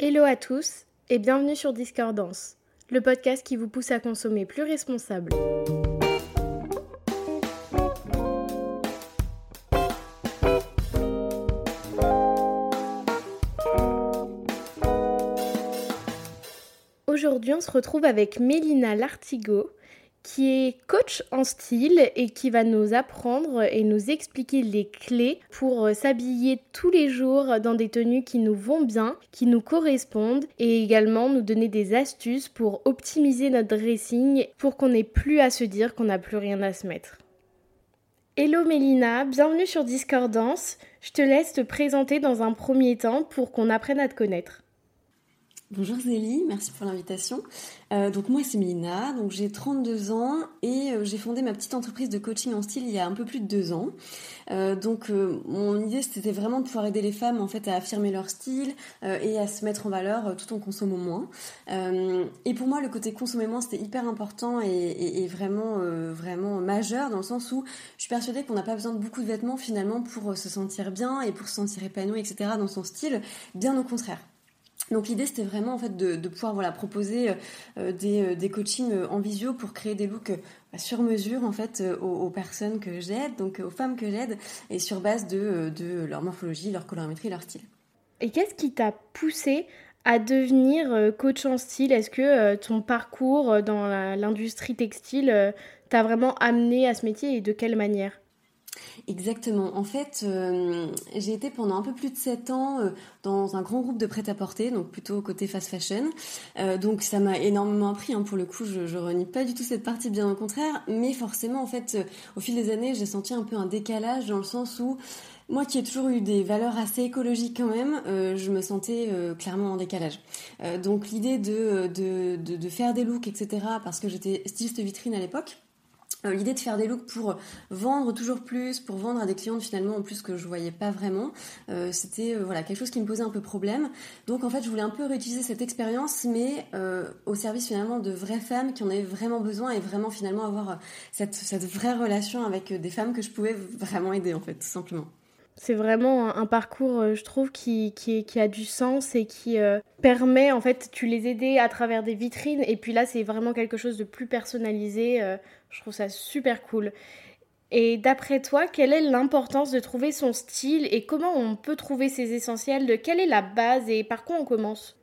Hello à tous et bienvenue sur Discordance, le podcast qui vous pousse à consommer plus responsable. Aujourd'hui, on se retrouve avec Mélina Lartigot, qui est coach en style et qui va nous apprendre et nous expliquer les clés pour euh, s'habiller tous les jours dans des tenues qui nous vont bien, qui nous correspondent et également nous donner des astuces pour optimiser notre dressing pour qu'on n'ait plus à se dire qu'on n'a plus rien à se mettre. Hello Mélina, bienvenue sur Discordance. Je te laisse te présenter dans un premier temps pour qu'on apprenne à te connaître. Bonjour Zélie, merci pour l'invitation. Euh, donc moi c'est Mélina, donc j'ai 32 ans et euh, j'ai fondé ma petite entreprise de coaching en style il y a un peu plus de deux ans. Euh, donc mon idée c'était vraiment de pouvoir aider les femmes en fait à affirmer leur style et à se mettre en valeur tout en consommant moins. et pour moi le côté consommer moins c'était hyper important et, vraiment vraiment majeur dans le sens où je suis persuadée qu'on n'a pas besoin de beaucoup de vêtements finalement pour se sentir bien et pour se sentir épanoui etc dans son style. Bien au contraire. Donc l'idée c'était vraiment en fait de, pouvoir voilà proposer euh, euh, des, euh, des, coachings en visio pour créer des looks sur mesure en fait aux, personnes que j'aide, donc aux femmes que j'aide, et sur base de, de, leur morphologie, leur colorimétrie, leur style. Et qu'est-ce qui t'a poussé à devenir coach en style? Est-ce que ton parcours dans l'industrie textile t'a vraiment amené à ce métier et de quelle manière? Exactement. En fait, euh, j'ai été pendant un peu plus de 7 ans euh, dans un grand groupe de prêt-à-porter, donc plutôt côté fast fashion. Euh, donc ça m'a énormément appris. Hein, pour le coup, je, je renie pas du tout cette partie, bien au contraire. Mais forcément, en fait, au fil des années, j'ai senti un peu un décalage dans le sens où moi qui ai toujours eu des valeurs assez écologiques quand même, je me sentais clairement en décalage. donc l'idée de, de, de, faire des looks, etc., parce que j'étais styliste vitrine à l'époque, l'idée de faire des looks pour vendre toujours plus, pour vendre à des clientes finalement en plus que je voyais pas vraiment, euh, c'était euh, voilà quelque chose qui me posait un peu problème. Donc en fait, je voulais un peu réutiliser cette expérience, mais au service finalement de vraies femmes qui en avaient vraiment besoin et vraiment finalement avoir cette, cette vraie relation avec des femmes que je pouvais vraiment aider en fait, tout simplement. C'est vraiment un, parcours, euh, je trouve, qui, qui, a du sens et qui euh, permet, en fait, tu les aider à travers des vitrines. Et puis là, c'est vraiment quelque chose de plus personnalisé. Euh, je trouve ça super cool. Et d'après toi, quelle est l'importance de trouver son style et comment on peut trouver ses essentiels? De Quelle est la base et par quoi on commence?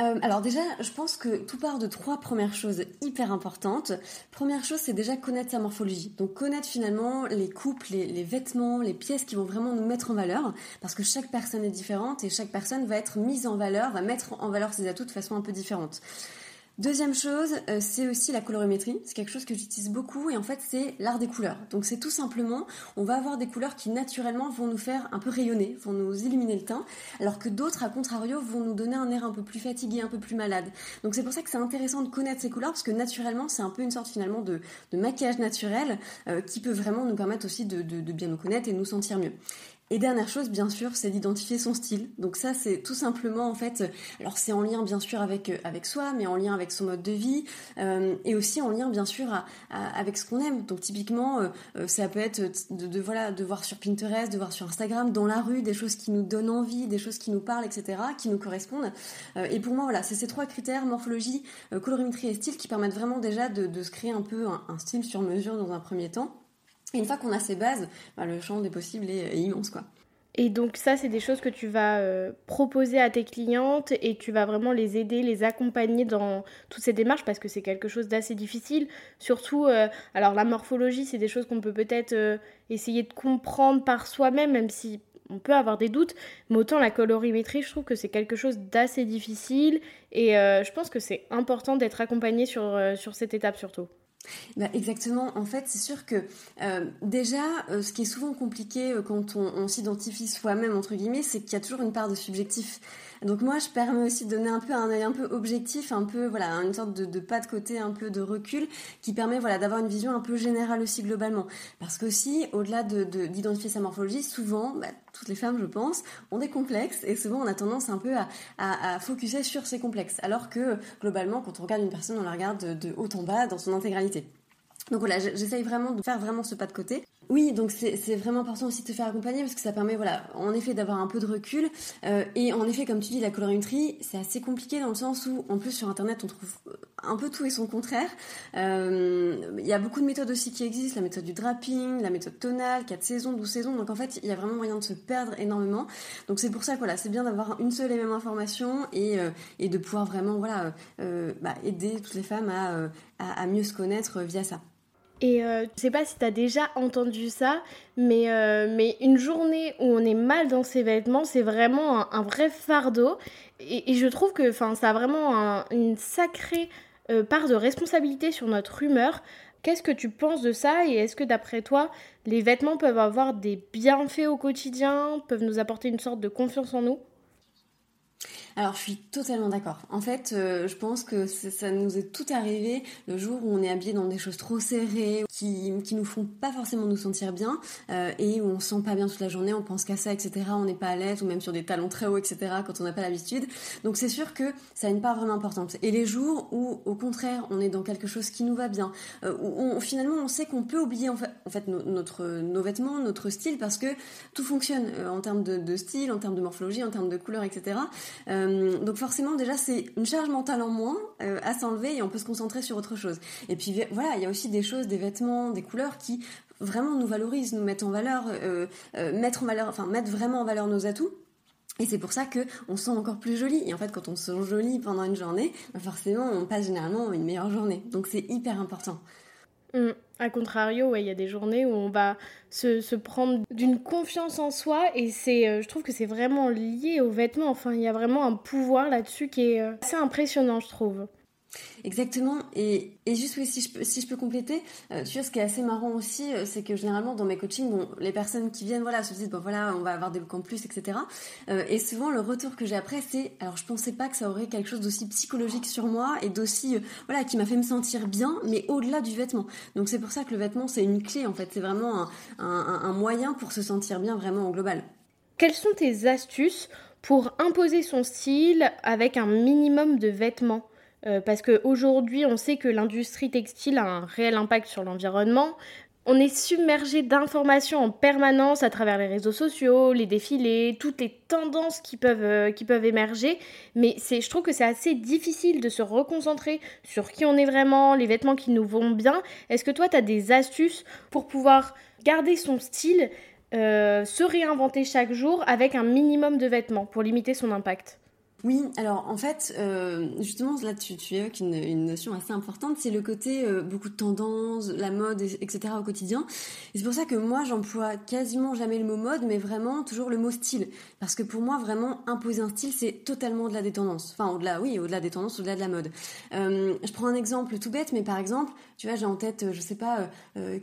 Euh, alors déjà, je pense que tout part de trois premières choses hyper importantes. Première chose, c'est déjà connaître sa morphologie. Donc connaître finalement les coupes, les, les, vêtements, les pièces qui vont vraiment nous mettre en valeur, parce que chaque personne est différente et chaque personne va être mise en valeur, va mettre en valeur ses atouts de façon un peu différente. Deuxième chose, euh, c'est aussi la colorimétrie. C'est quelque chose que j'utilise beaucoup et en fait c'est l'art des couleurs. Donc c'est tout simplement, on va avoir des couleurs qui naturellement vont nous faire un peu rayonner, vont nous illuminer le teint, alors que d'autres, à contrario, vont nous donner un air un peu plus fatigué, un peu plus malade. Donc c'est pour ça que c'est intéressant de connaître ces couleurs parce que naturellement c'est un peu une sorte finalement de, maquillage naturel euh, qui peut vraiment nous permettre aussi de, de bien nous connaître et nous sentir mieux. Et dernière chose, bien sûr, c'est d'identifier son style. Donc ça, c'est tout simplement en fait, alors c'est en lien bien sûr avec euh, avec soi, mais en lien avec son mode de vie, euh, et aussi en lien bien sûr avec ce qu'on aime. Donc typiquement, euh, ça peut être de, voilà de voir sur Pinterest, de voir sur Instagram, dans la rue, des choses qui nous donnent envie, des choses qui nous parlent, etc., qui nous correspondent. et pour moi, voilà, c'est ces trois critères morphologie, colorimétrie et style qui permettent vraiment déjà de, se créer un peu un style sur mesure dans un premier temps. Une fois qu'on a ces bases, bah, le champ des possibles est, immense, quoi. Et donc ça, c'est des choses que tu vas euh, proposer à tes clientes et tu vas vraiment les aider, les accompagner dans toutes ces démarches parce que c'est quelque chose d'assez difficile. Surtout, euh, alors la morphologie, c'est des choses qu'on peut peut-être euh, essayer de comprendre par soi-même, même si on peut avoir des doutes. Mais autant la colorimétrie, je trouve que c'est quelque chose d'assez difficile et je pense que c'est important d'être accompagné sur, sur cette étape surtout. Bah exactement. En fait, c'est sûr que euh, déjà, euh, ce qui est souvent compliqué euh, quand on, on s'identifie soi-même entre guillemets, c'est qu'il y a toujours une part de subjectif. Donc moi, je permets aussi de donner un peu un œil un peu objectif, un peu voilà, une sorte de, pas de côté, un peu de recul, qui permet voilà d'avoir une vision un peu générale aussi globalement. Parce que au-delà de d'identifier sa morphologie, souvent, bah, toutes les femmes, je pense, ont des complexes et souvent on a tendance un peu à, à, à focuser sur ces complexes. Alors que globalement, quand on regarde une personne, on la regarde de, de haut en bas dans son intégralité. Donc voilà, j'essaye vraiment de faire vraiment ce pas de côté. Oui, donc c'est vraiment important aussi de te faire accompagner parce que ça permet, voilà, en effet, d'avoir un peu de recul. Euh, et en effet, comme tu dis, la colorimétrie, c'est assez compliqué dans le sens où, en plus, sur Internet, on trouve un peu tout et son contraire. Euh, il y a beaucoup de méthodes aussi qui existent, la méthode du draping, la méthode tonale, 4 saisons, 12 saisons. Donc en fait, il y a vraiment moyen de se perdre énormément. Donc c'est pour ça que voilà, c'est bien d'avoir une seule et même information et, euh, de pouvoir vraiment voilà, bah, aider toutes les femmes à, à mieux se connaître via ça. Et euh, je sais pas si tu as déjà entendu ça, mais, euh, mais une journée où on est mal dans ses vêtements, c'est vraiment un, vrai fardeau. Et, je trouve que ça a vraiment une sacrée euh, part de responsabilité sur notre humeur. Qu'est-ce que tu penses de ça et est-ce que d'après toi, les vêtements peuvent avoir des bienfaits au quotidien, peuvent nous apporter une sorte de confiance en nous? Alors, je suis totalement d'accord. En fait, euh, je pense que ça nous est tout arrivé le jour où on est habillé dans des choses trop serrées, qui, qui nous font pas forcément nous sentir bien, euh, et où on se sent pas bien toute la journée, on pense qu'à ça, etc. On n'est pas à l'aise, ou même sur des talons très hauts, etc. quand on n'a pas l'habitude. Donc, c'est sûr que ça a une part vraiment importante. Et les jours où, au contraire, on est dans quelque chose qui nous va bien, euh, où finalement on sait qu'on peut oublier en fait, notre, nos vêtements, notre style, parce que tout fonctionne en termes de, style, en termes de morphologie, en termes de couleur, etc. donc forcément déjà c'est une charge mentale en moins euh, à s'enlever et on peut se concentrer sur autre chose. Et puis voilà, il y a aussi des choses, des vêtements, des couleurs qui vraiment nous valorisent, nous mettent en valeur, euh, mettre en valeur, enfin mettre vraiment en valeur nos atouts. Et c'est pour ça que on se sent encore plus joli. Et en fait, quand on se sent joli pendant une journée, forcément, on passe généralement une meilleure journée. Donc c'est hyper important. Mm. A contrario, il y a des journées où on va se, prendre d'une confiance en soi et c'est, euh, je trouve que c'est vraiment lié aux vêtements. Enfin, il y a vraiment un pouvoir là-dessus qui est euh, assez impressionnant, je trouve. Exactement. Et, juste si je peux, compléter, euh, tu vois, ce qui est assez marrant aussi, euh, c'est que généralement dans mes coachings, bon, les personnes qui viennent, voilà, se disent, bon voilà, on va avoir des en plus, etc. Euh, et souvent le retour que j'ai après, c'est, alors je pensais pas que ça aurait quelque chose d'aussi psychologique sur moi et d'aussi, voilà, qui m'a fait me sentir bien, mais au-delà du vêtement. Donc c'est pour ça que le vêtement, c'est une clé en fait, c'est vraiment un, un, un moyen pour se sentir bien vraiment en global. Quelles sont tes astuces pour imposer son style avec un minimum de vêtements? Euh, parce qu'aujourd'hui, on sait que l'industrie textile a un réel impact sur l'environnement. On est submergé d'informations en permanence à travers les réseaux sociaux, les défilés, toutes les tendances qui peuvent, euh, qui peuvent émerger. Mais je trouve que c'est assez difficile de se reconcentrer sur qui on est vraiment, les vêtements qui nous vont bien. Est-ce que toi, tu as des astuces pour pouvoir garder son style, euh, se réinventer chaque jour avec un minimum de vêtements pour limiter son impact? Oui, alors en fait, euh, justement, là tu, tu évoques une, notion assez importante, c'est le côté euh, beaucoup de tendances, la mode, etc. au quotidien. Et c'est pour ça que moi, j'emploie quasiment jamais le mot mode, mais vraiment toujours le mot style. Parce que pour moi, vraiment, imposer un style, c'est totalement au-delà des tendances. Enfin, au-delà, oui, au-delà des tendances, au-delà de la mode. Euh, je prends un exemple tout bête, mais par exemple, tu vois, j'ai en tête, je sais pas,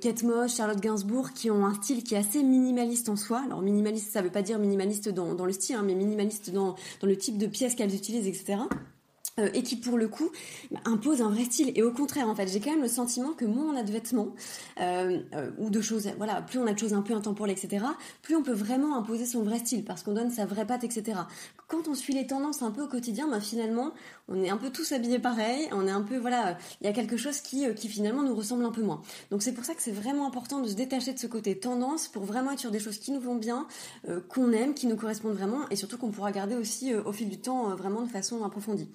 Kate Moss, Charlotte Gainsbourg, qui ont un style qui est assez minimaliste en soi. Alors minimaliste, ça veut pas dire minimaliste dans, le style, hein, mais minimaliste dans le type de pièce qu'elles utilisent, etc. Euh, et qui pour le coup bah, impose un vrai style. Et au contraire, en fait, j'ai quand même le sentiment que moins on a de vêtements euh, euh, ou de choses, voilà, plus on a de choses un peu intemporelles, etc., plus on peut vraiment imposer son vrai style parce qu'on donne sa vraie patte, etc. Quand on suit les tendances un peu au quotidien, bah, finalement, on est un peu tous habillés pareil, on est un peu, voilà, il y a quelque chose qui, qui finalement nous ressemble un peu moins. Donc c'est pour ça que c'est vraiment important de se détacher de ce côté tendance pour vraiment être sur des choses qui nous vont bien, qu'on aime, qui nous correspondent vraiment et surtout qu'on pourra garder aussi au fil du temps vraiment de façon approfondie.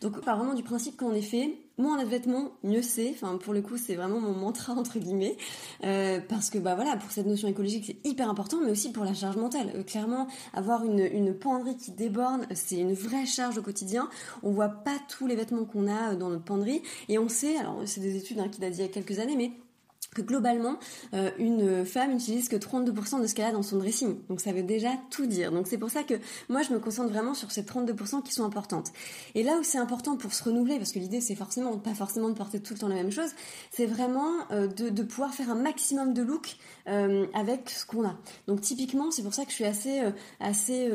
Donc, par vraiment du principe qu'en effet, moins on a de vêtements, mieux c'est. Enfin, pour le coup, c'est vraiment mon mantra entre guillemets, euh, parce que bah voilà, pour cette notion écologique, c'est hyper important, mais aussi pour la charge mentale. Euh, clairement, avoir une, une penderie qui déborde, c'est une vraie charge au quotidien. On voit pas tous les vêtements qu'on a euh, dans notre penderie, et on sait, alors c'est des études hein, qui datent d'il y a quelques années, mais globalement, euh, une femme n'utilise que 32% de ce qu'elle a dans son dressing. Donc ça veut déjà tout dire. Donc c'est pour ça que moi je me concentre vraiment sur ces 32% qui sont importantes. Et là où c'est important pour se renouveler, parce que l'idée c'est forcément pas forcément de porter tout le temps la même chose, c'est vraiment euh, de, de, pouvoir faire un maximum de looks euh, avec ce qu'on a. Donc typiquement c'est pour ça que je suis assez assez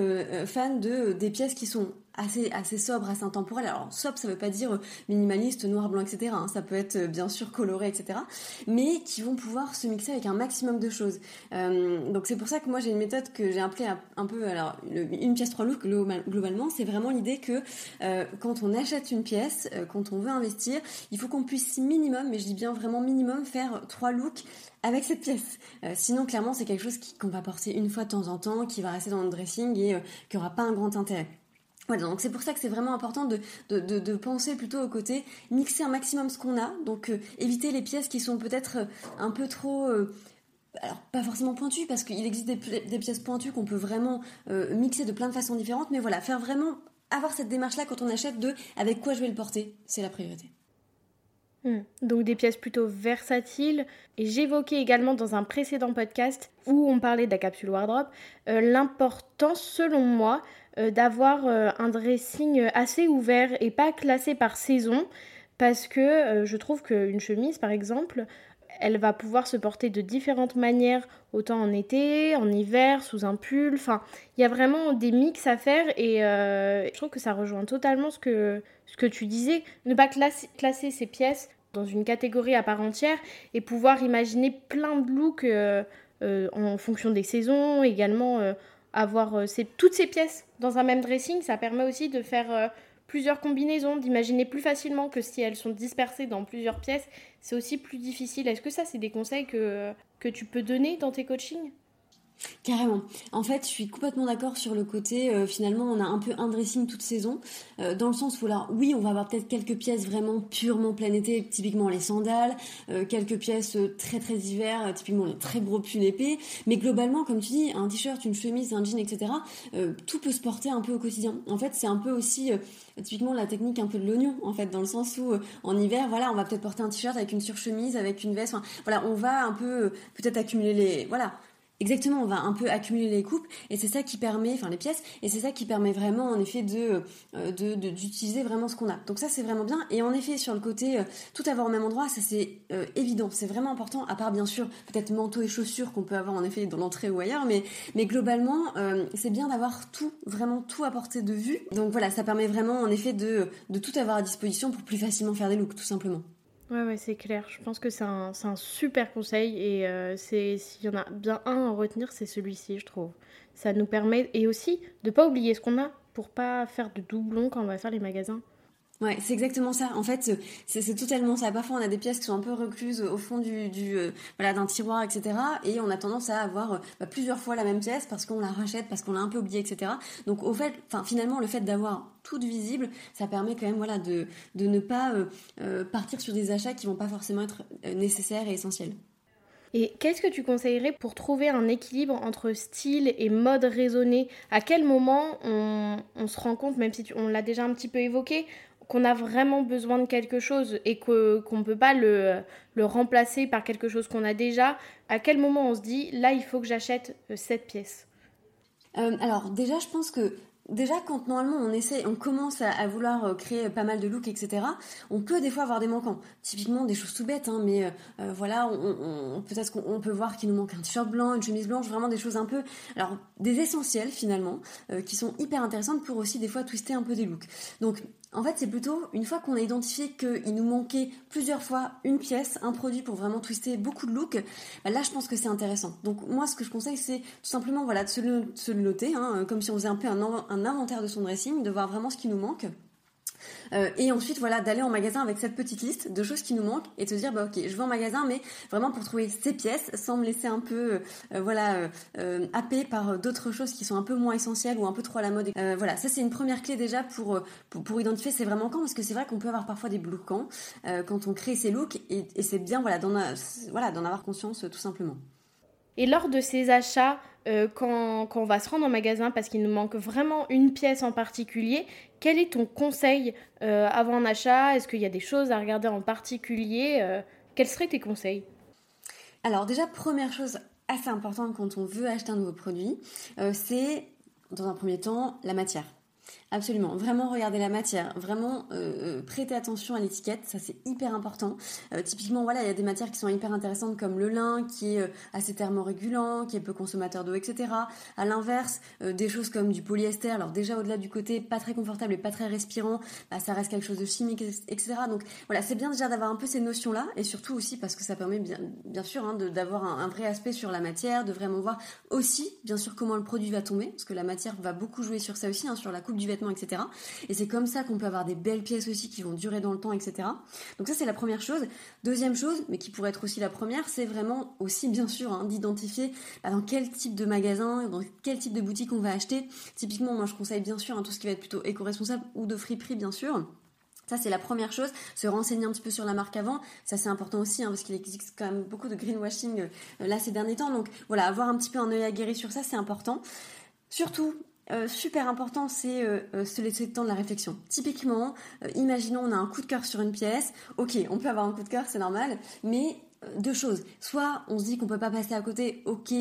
fan de des pièces qui sont assez, assez sobre, assez intemporel. Alors sobre, ça veut pas dire minimaliste, noir, blanc, etc. Hein. Ça peut être bien sûr coloré, etc. Mais qui vont pouvoir se mixer avec un maximum de choses. donc c'est pour ça que moi j'ai une méthode que j'ai appelée un peu, alors une pièce trois looks globalement, c'est vraiment l'idée que quand on achète une pièce, quand on veut investir, il faut qu'on puisse minimum, mais je dis bien vraiment minimum, faire trois looks avec cette pièce. Euh, sinon, clairement, c'est quelque chose qu'on va porter une fois de temps en temps, qui va rester dans le dressing et euh, qui n'aura pas un grand intérêt. Voilà, donc c'est pour ça que c'est vraiment important de, de, penser plutôt au côté mixer un maximum ce qu'on a, donc euh, éviter les pièces qui sont peut-être un peu trop alors pas forcément pointues parce qu'il existe des, pièces pointues qu'on peut vraiment mixer de plein de façons différentes, mais voilà, faire vraiment avoir cette démarche là quand on achète de avec quoi je vais le porter, c'est la priorité. Hmm. Donc des pièces plutôt versatiles. Et j'évoquais également dans un précédent podcast où on parlait de la capsule wardrobe euh, l'importance, selon moi, euh, d'avoir euh, un dressing assez ouvert et pas classé par saison. Parce que je trouve qu'une chemise, par exemple, elle va pouvoir se porter de différentes manières, autant en été, en hiver, sous un pull. Enfin, il y a vraiment des mix à faire et je trouve que ça rejoint totalement ce que, ce que tu disais. Ne pas classer ces pièces dans une catégorie à part entière et pouvoir imaginer plein de looks euh, euh, en fonction des saisons, également euh, avoir toutes ces pièces dans un même dressing, ça permet aussi de faire plusieurs combinaisons, d'imaginer plus facilement que si elles sont dispersées dans plusieurs pièces, c'est aussi plus difficile. Est-ce que ça, c'est des conseils que, que tu peux donner dans tes coachings? Carrément. En fait, je suis complètement d'accord sur le côté, euh, finalement, on a un peu un dressing toute saison, euh, dans le sens où là, oui, on va avoir peut-être quelques pièces vraiment purement plein été, typiquement les sandales, euh, quelques pièces très très hiver, typiquement les très gros pulls épais, mais globalement, comme tu dis, un t-shirt, une chemise, un jean, etc., tout peut se porter un peu au quotidien. En fait, c'est un peu aussi, typiquement, la technique un peu de l'oignon, en fait, dans le sens où, en hiver, voilà, on va peut-être porter un t-shirt avec une surchemise, avec une veste, voilà, on va un peu, peut-être accumuler les, voilà, Exactement, on va un peu accumuler les coupes et c'est ça qui permet, enfin les pièces, et c'est ça qui permet vraiment en effet euh, d'utiliser vraiment ce qu'on a. Donc ça c'est vraiment bien. Et en effet sur le côté euh, tout avoir au même endroit, ça c'est euh, évident, c'est vraiment important. À part bien sûr peut-être manteau et chaussures qu'on peut avoir en effet dans l'entrée ou ailleurs, mais mais globalement c'est bien d'avoir tout, vraiment tout à portée de vue. Donc voilà, ça permet vraiment en effet de de tout avoir à disposition pour plus facilement faire des looks tout simplement. Ouais, ouais, c'est clair. Je pense que c'est un, un, super conseil et euh, c'est s'il y en a bien un à retenir, c'est celui-ci, je trouve. Ça nous permet et aussi de pas oublier ce qu'on a pour pas faire de doublons quand on va faire les magasins. Ouais, c'est exactement ça. En fait, c'est totalement ça. Parfois, on a des pièces qui sont un peu recluses au fond du, euh, d'un tiroir, etc. Et on a tendance à avoir euh, bah, plusieurs fois la même pièce parce qu'on la rachète, parce qu'on l'a un peu oubliée, etc. Donc, au fait, finalement, le fait d'avoir tout visible, ça permet quand même, de, ne pas euh, partir sur des achats qui vont pas forcément être nécessaires et essentiels. Et qu'est-ce que tu conseillerais pour trouver un équilibre entre style et mode raisonné? À quel moment on se rend compte, même si on l'a déjà un petit peu évoqué, qu'on a vraiment besoin de quelque chose et qu'on ne peut pas le, le remplacer par quelque chose qu'on a déjà, à quel moment on se dit là il faut que j'achète euh, cette pièce? Euh, Alors déjà je pense que déjà quand normalement on essaie, on commence à, vouloir euh, créer pas mal de looks, etc. On peut des fois avoir des manquants. Typiquement des choses tout bêtes, hein, mais voilà, on, peut-être qu'on peut voir qu'il nous manque un t-shirt blanc, une chemise blanche, vraiment des choses un peu, alors des essentiels finalement, qui sont hyper intéressantes pour aussi des fois twister un peu des looks. Donc en fait, c'est plutôt une fois qu'on a identifié qu'il nous manquait plusieurs fois une pièce, un produit pour vraiment twister beaucoup de looks, bah là, je pense que c'est intéressant. Donc moi, ce que je conseille, c'est tout simplement voilà, de se le, noter, hein, comme si on faisait un peu un inventaire de son dressing, de voir vraiment ce qui nous manque. Euh, et ensuite, voilà, d'aller en magasin avec cette petite liste de choses qui nous manquent et de se dire, bah ok, je vais en magasin, mais vraiment pour trouver ces pièces sans me laisser un peu, euh, voilà, euh, happé par d'autres choses qui sont un peu moins essentielles ou un peu trop à la mode. voilà, ça c'est une première clé déjà pour, identifier c'est vraiment quand, parce que c'est vrai qu'on peut avoir parfois des bloquants quand on crée ces looks et, c'est bien, voilà, d'en avoir conscience tout simplement. Et lors de ces achats, euh, quand, on va se rendre en magasin parce qu'il nous manque vraiment une pièce en particulier, quel est ton conseil euh, avant un achat? Est-ce qu'il y a des choses à regarder en particulier euh, Quels seraient tes conseils? Alors déjà, première chose assez importante quand on veut acheter un nouveau produit, c'est dans un premier temps la matière. Absolument, vraiment regarder la matière, vraiment euh, euh, prêter attention à l'étiquette, ça c'est hyper important. Euh, typiquement, voilà, il y a des matières qui sont hyper intéressantes comme le lin, qui est assez thermorégulant, qui est peu consommateur d'eau, etc. À l'inverse, des choses comme du polyester, alors déjà au-delà du côté pas très confortable et pas très respirant, bah, ça reste quelque chose de chimique, etc. Donc voilà, c'est bien déjà d'avoir un peu ces notions-là, et surtout aussi parce que ça permet bien, sûr hein, d'avoir un, un vrai aspect sur la matière, de vraiment voir aussi, bien sûr, comment le produit va tomber, parce que la matière va beaucoup jouer sur ça aussi, hein, sur la coupe du vêtement etc. Et c'est comme ça qu'on peut avoir des belles pièces aussi qui vont durer dans le temps, etc. Donc ça c'est la première chose. Deuxième chose, mais qui pourrait être aussi la première, c'est vraiment aussi bien sûr hein, d'identifier bah, dans quel type de magasin, dans quel type de boutique on va acheter. Typiquement, moi je conseille bien sûr hein, tout ce qui va être plutôt éco-responsable ou de friperie bien sûr. Ça, c'est la première chose. Se renseigner un petit peu sur la marque avant. Ça, c'est important aussi, hein, parce qu'il existe quand même beaucoup de greenwashing euh, là ces derniers temps. Donc, voilà, avoir un petit peu un œil aguerri sur ça, c'est important. Surtout, euh, super important, c'est euh, euh, se laisser le temps de la réflexion. Typiquement, imaginons on a un coup de cœur sur une pièce. Ok, on peut avoir un coup de cœur, c'est normal, mais deux choses. Soit on se dit qu'on peut pas passer à côté. Ok,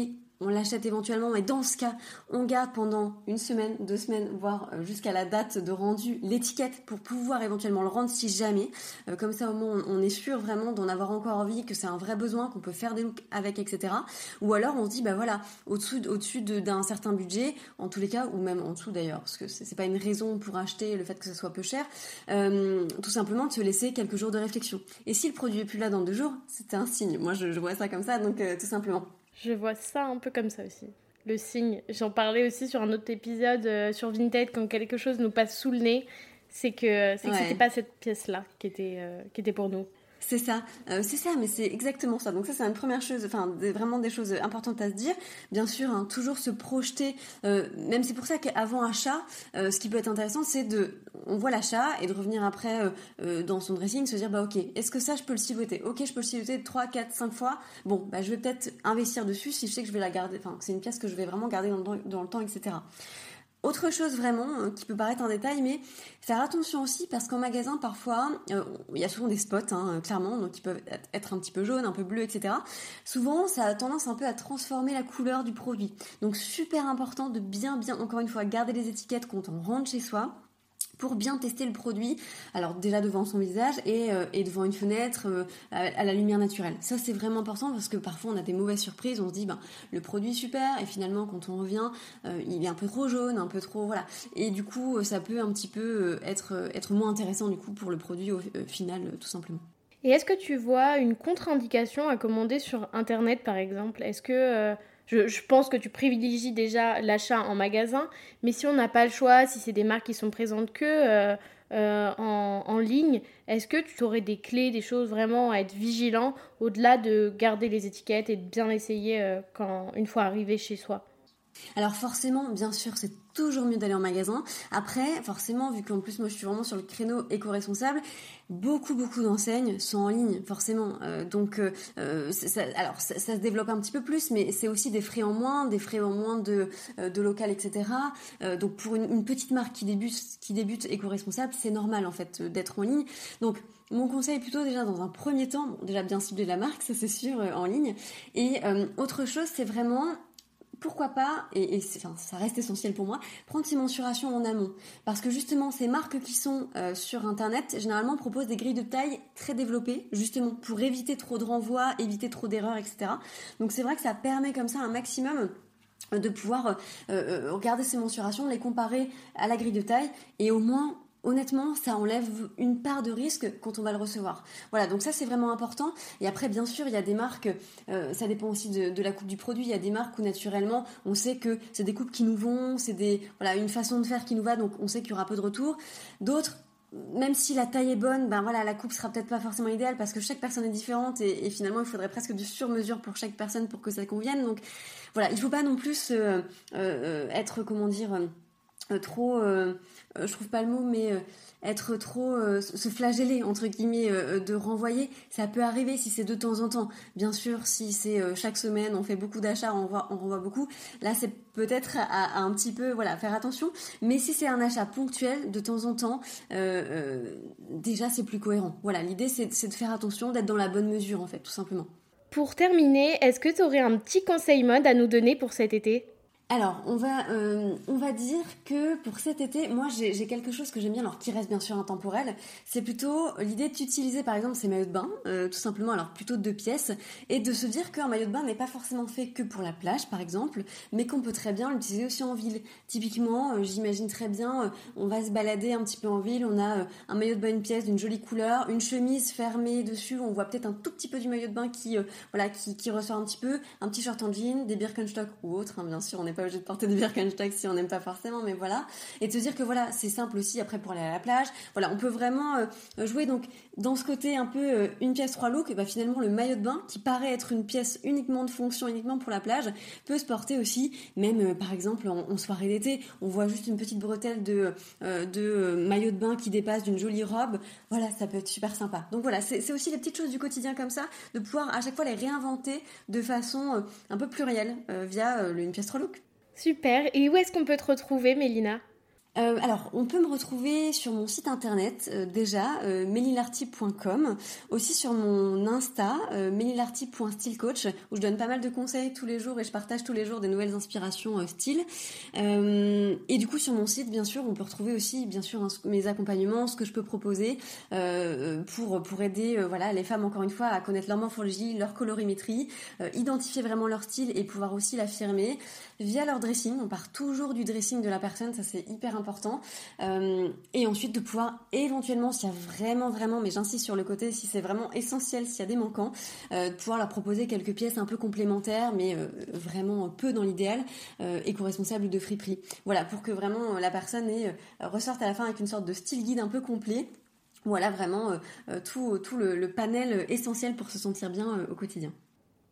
on l'achète éventuellement, et dans ce cas, on garde pendant une semaine, deux semaines, voire euh, jusqu'à la date de rendu l'étiquette pour pouvoir éventuellement le rendre si jamais. Euh, comme ça, au moins, on est sûr vraiment d'en avoir encore envie, que c'est un vrai besoin, qu'on peut faire des looks avec, etc. Ou alors, on se dit, bah voilà, au-dessus au d'un certain budget, en tous les cas, ou même en dessous d'ailleurs, parce que c'est pas une raison pour acheter le fait que ce soit peu cher, euh, tout simplement de se laisser quelques jours de réflexion. Et si le produit est plus là dans deux jours, c'était un signe. Moi, je, vois ça comme ça, donc tout simplement. Je vois ça un peu comme ça aussi. Le signe. J'en parlais aussi sur un autre épisode euh, sur Vinted quand quelque chose nous passe sous le nez, c'est que c'est c'était pas cette pièce là qui était euh, qui était pour nous. C'est ça, euh, c'est ça, mais c'est exactement ça. Donc ça, c'est une première chose, enfin vraiment des choses importantes à se dire. Bien sûr, hein, toujours se projeter. Euh, même c'est pour ça qu'avant achat, euh, ce qui peut être intéressant, c'est de, on voit l'achat et de revenir après dans son dressing, se dire bah ok, est-ce que ça je peux le silhouetter? Ok, je peux le silhouetter 3, 4, 5 fois. Bon, bah je vais peut-être investir dessus si je sais que je vais la garder. Enfin, c'est une pièce que je vais vraiment garder dans dans le temps, etc. Autre chose vraiment euh, qui peut paraître en détail, mais faire attention aussi parce qu'en magasin parfois euh, il y a souvent des spots, hein, clairement, donc ils peuvent être un petit peu jaunes, un peu bleus, etc. Souvent ça a tendance un peu à transformer la couleur du produit. Donc super important de bien bien encore une fois garder les étiquettes quand on rentre chez soi pour bien tester le produit. Alors déjà devant son visage et, euh, devant une fenêtre euh, à, la lumière naturelle. Ça c'est vraiment important parce que parfois on a des mauvaises surprises. On se dit ben le produit est super et finalement quand on revient euh, il est un peu trop jaune, un peu trop voilà. Et du coup ça peut un petit peu être être moins intéressant du coup pour le produit au final tout simplement. Et est-ce que tu vois une contre-indication à commander sur internet par exemple? Est-ce que je, pense que tu privilégies déjà l'achat en magasin, mais si on n'a pas le choix, si c'est des marques qui sont présentes que euh, euh, en, ligne, est-ce que tu aurais des clés, des choses vraiment à être vigilant au-delà de garder les étiquettes et de bien essayer euh, quand, une fois arrivé chez soi? Alors forcément, bien sûr, c'est toujours mieux d'aller en magasin. Après, forcément, vu qu'en plus moi je suis vraiment sur le créneau éco-responsable, beaucoup beaucoup d'enseignes sont en ligne, forcément. Euh, donc, euh, euh, ça, alors ça, se développe un petit peu plus, mais c'est aussi des frais en moins, des frais en moins de, de local, etc. donc pour une, petite marque qui débute, qui débute éco-responsable, c'est normal en fait d'être en ligne. Donc mon conseil est plutôt déjà dans un premier temps, déjà bien cibler la marque, ça c'est sûr, en ligne. Et autre chose, c'est vraiment pourquoi pas, et, ça reste essentiel pour moi, prendre ces mensurations en amont. Parce que justement, ces marques qui sont euh, sur Internet, généralement proposent des grilles de taille très développées, justement pour éviter trop de renvois, éviter trop d'erreurs, etc. Donc c'est vrai que ça permet comme ça un maximum de pouvoir euh, euh, regarder ces mensurations, les comparer à la grille de taille et au moins honnêtement, ça enlève une part de risque quand on va le recevoir. Voilà, donc ça c'est vraiment important. Et après, bien sûr, il y a des marques, euh, ça dépend aussi de, la coupe du produit. Il y a des marques où naturellement, on sait que c'est des coupes qui nous vont, c'est des voilà une façon de faire qui nous va, donc on sait qu'il y aura peu de retour. D'autres, même si la taille est bonne, ben voilà, la coupe sera peut-être pas forcément idéale parce que chaque personne est différente et, finalement il faudrait presque du sur-mesure pour chaque personne pour que ça convienne. Donc voilà, il faut pas non plus euh, euh, être comment dire trop euh, je trouve pas le mot, mais euh, être trop euh, se flageller entre guillemets de renvoyer, ça peut arriver si c'est de temps en temps. Bien sûr, si c'est chaque semaine, on fait beaucoup d'achats, on, on renvoie beaucoup. Là, c'est peut-être à, un petit peu voilà faire attention. Mais si c'est un achat ponctuel de temps en temps, déjà c'est plus cohérent. Voilà, l'idée c'est de faire attention, d'être dans la bonne mesure en fait, tout simplement. Pour terminer, est-ce que tu aurais un petit conseil mode à nous donner pour cet été? Alors, on va, euh, on va dire que pour cet été, moi j'ai quelque chose que j'aime bien, alors qui reste bien sûr intemporel, c'est plutôt l'idée d'utiliser par exemple ces maillots de bain, euh, tout simplement, alors plutôt deux pièces, et de se dire qu'un maillot de bain n'est pas forcément fait que pour la plage par exemple, mais qu'on peut très bien l'utiliser aussi en ville. Typiquement, euh, j'imagine très bien, on va se balader un petit peu en ville, on a un maillot de bain, une pièce d'une jolie couleur, une chemise fermée dessus, on voit peut-être un tout petit peu du maillot de bain qui, voilà, qui, qui, ressort un petit peu, un petit short en jean, des Birkenstock ou autre, hein, bien sûr, on n'est pas obligé de porter des Birkenstock si on n'aime pas forcément, mais voilà. Et de se dire que voilà, c'est simple aussi après pour aller à la plage. Voilà, on peut vraiment euh, jouer donc dans ce côté un peu euh, une pièce trois looks, et bah, finalement le maillot de bain qui paraît être une pièce uniquement de fonction, uniquement pour la plage, peut se porter aussi, même euh, par exemple en, soirée d'été, on voit juste une petite bretelle de, de maillot de bain qui dépasse d'une jolie robe. Voilà, ça peut être super sympa. Donc voilà, c'est aussi les petites choses du quotidien comme ça, de pouvoir à chaque fois les réinventer de façon un peu plurielle via une pièce trois looks. Super. Et où est-ce qu'on peut te retrouver, Mélina? Euh, alors, on peut me retrouver sur mon site internet euh, déjà, euh, melilarty.com, aussi sur mon Insta, euh, melilarty.stylecoach, où je donne pas mal de conseils tous les jours et je partage tous les jours des nouvelles inspirations euh, style. et du coup, sur mon site, bien sûr, on peut retrouver aussi, bien sûr, mes accompagnements, ce que je peux proposer pour pour aider, voilà, les femmes encore une fois à connaître leur morphologie, leur colorimétrie, identifier vraiment leur style et pouvoir aussi l'affirmer via leur dressing. On part toujours du dressing de la personne, ça c'est hyper important. Euh, et ensuite de pouvoir éventuellement, s'il y a vraiment, vraiment, mais j'insiste sur le côté, si c'est vraiment essentiel, s'il y a des manquants, euh, de pouvoir leur proposer quelques pièces un peu complémentaires, mais euh, vraiment peu dans l'idéal, éco-responsable de friperie. Voilà, pour que vraiment la personne ressorte à la fin avec une sorte de style guide un peu complet. Voilà vraiment tout, tout le, panel essentiel pour se sentir bien au quotidien.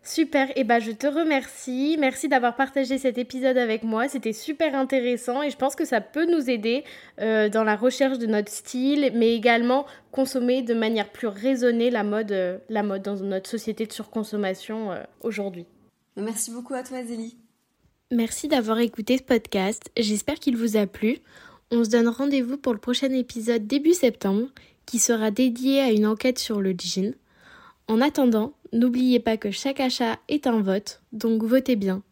Super, et eh bah ben, je te remercie. Merci d'avoir partagé cet épisode avec moi. C'était super intéressant et je pense que ça peut nous aider euh, dans la recherche de notre style, mais également consommer de manière plus raisonnée la mode, euh, la mode dans notre société de surconsommation euh, aujourd'hui. Merci beaucoup à toi, Zélie. Merci d'avoir écouté ce podcast. J'espère qu'il vous a plu. On se donne rendez-vous pour le prochain épisode début septembre qui sera dédié à une enquête sur le jean. En attendant, n'oubliez pas que chaque achat est un vote, donc votez bien.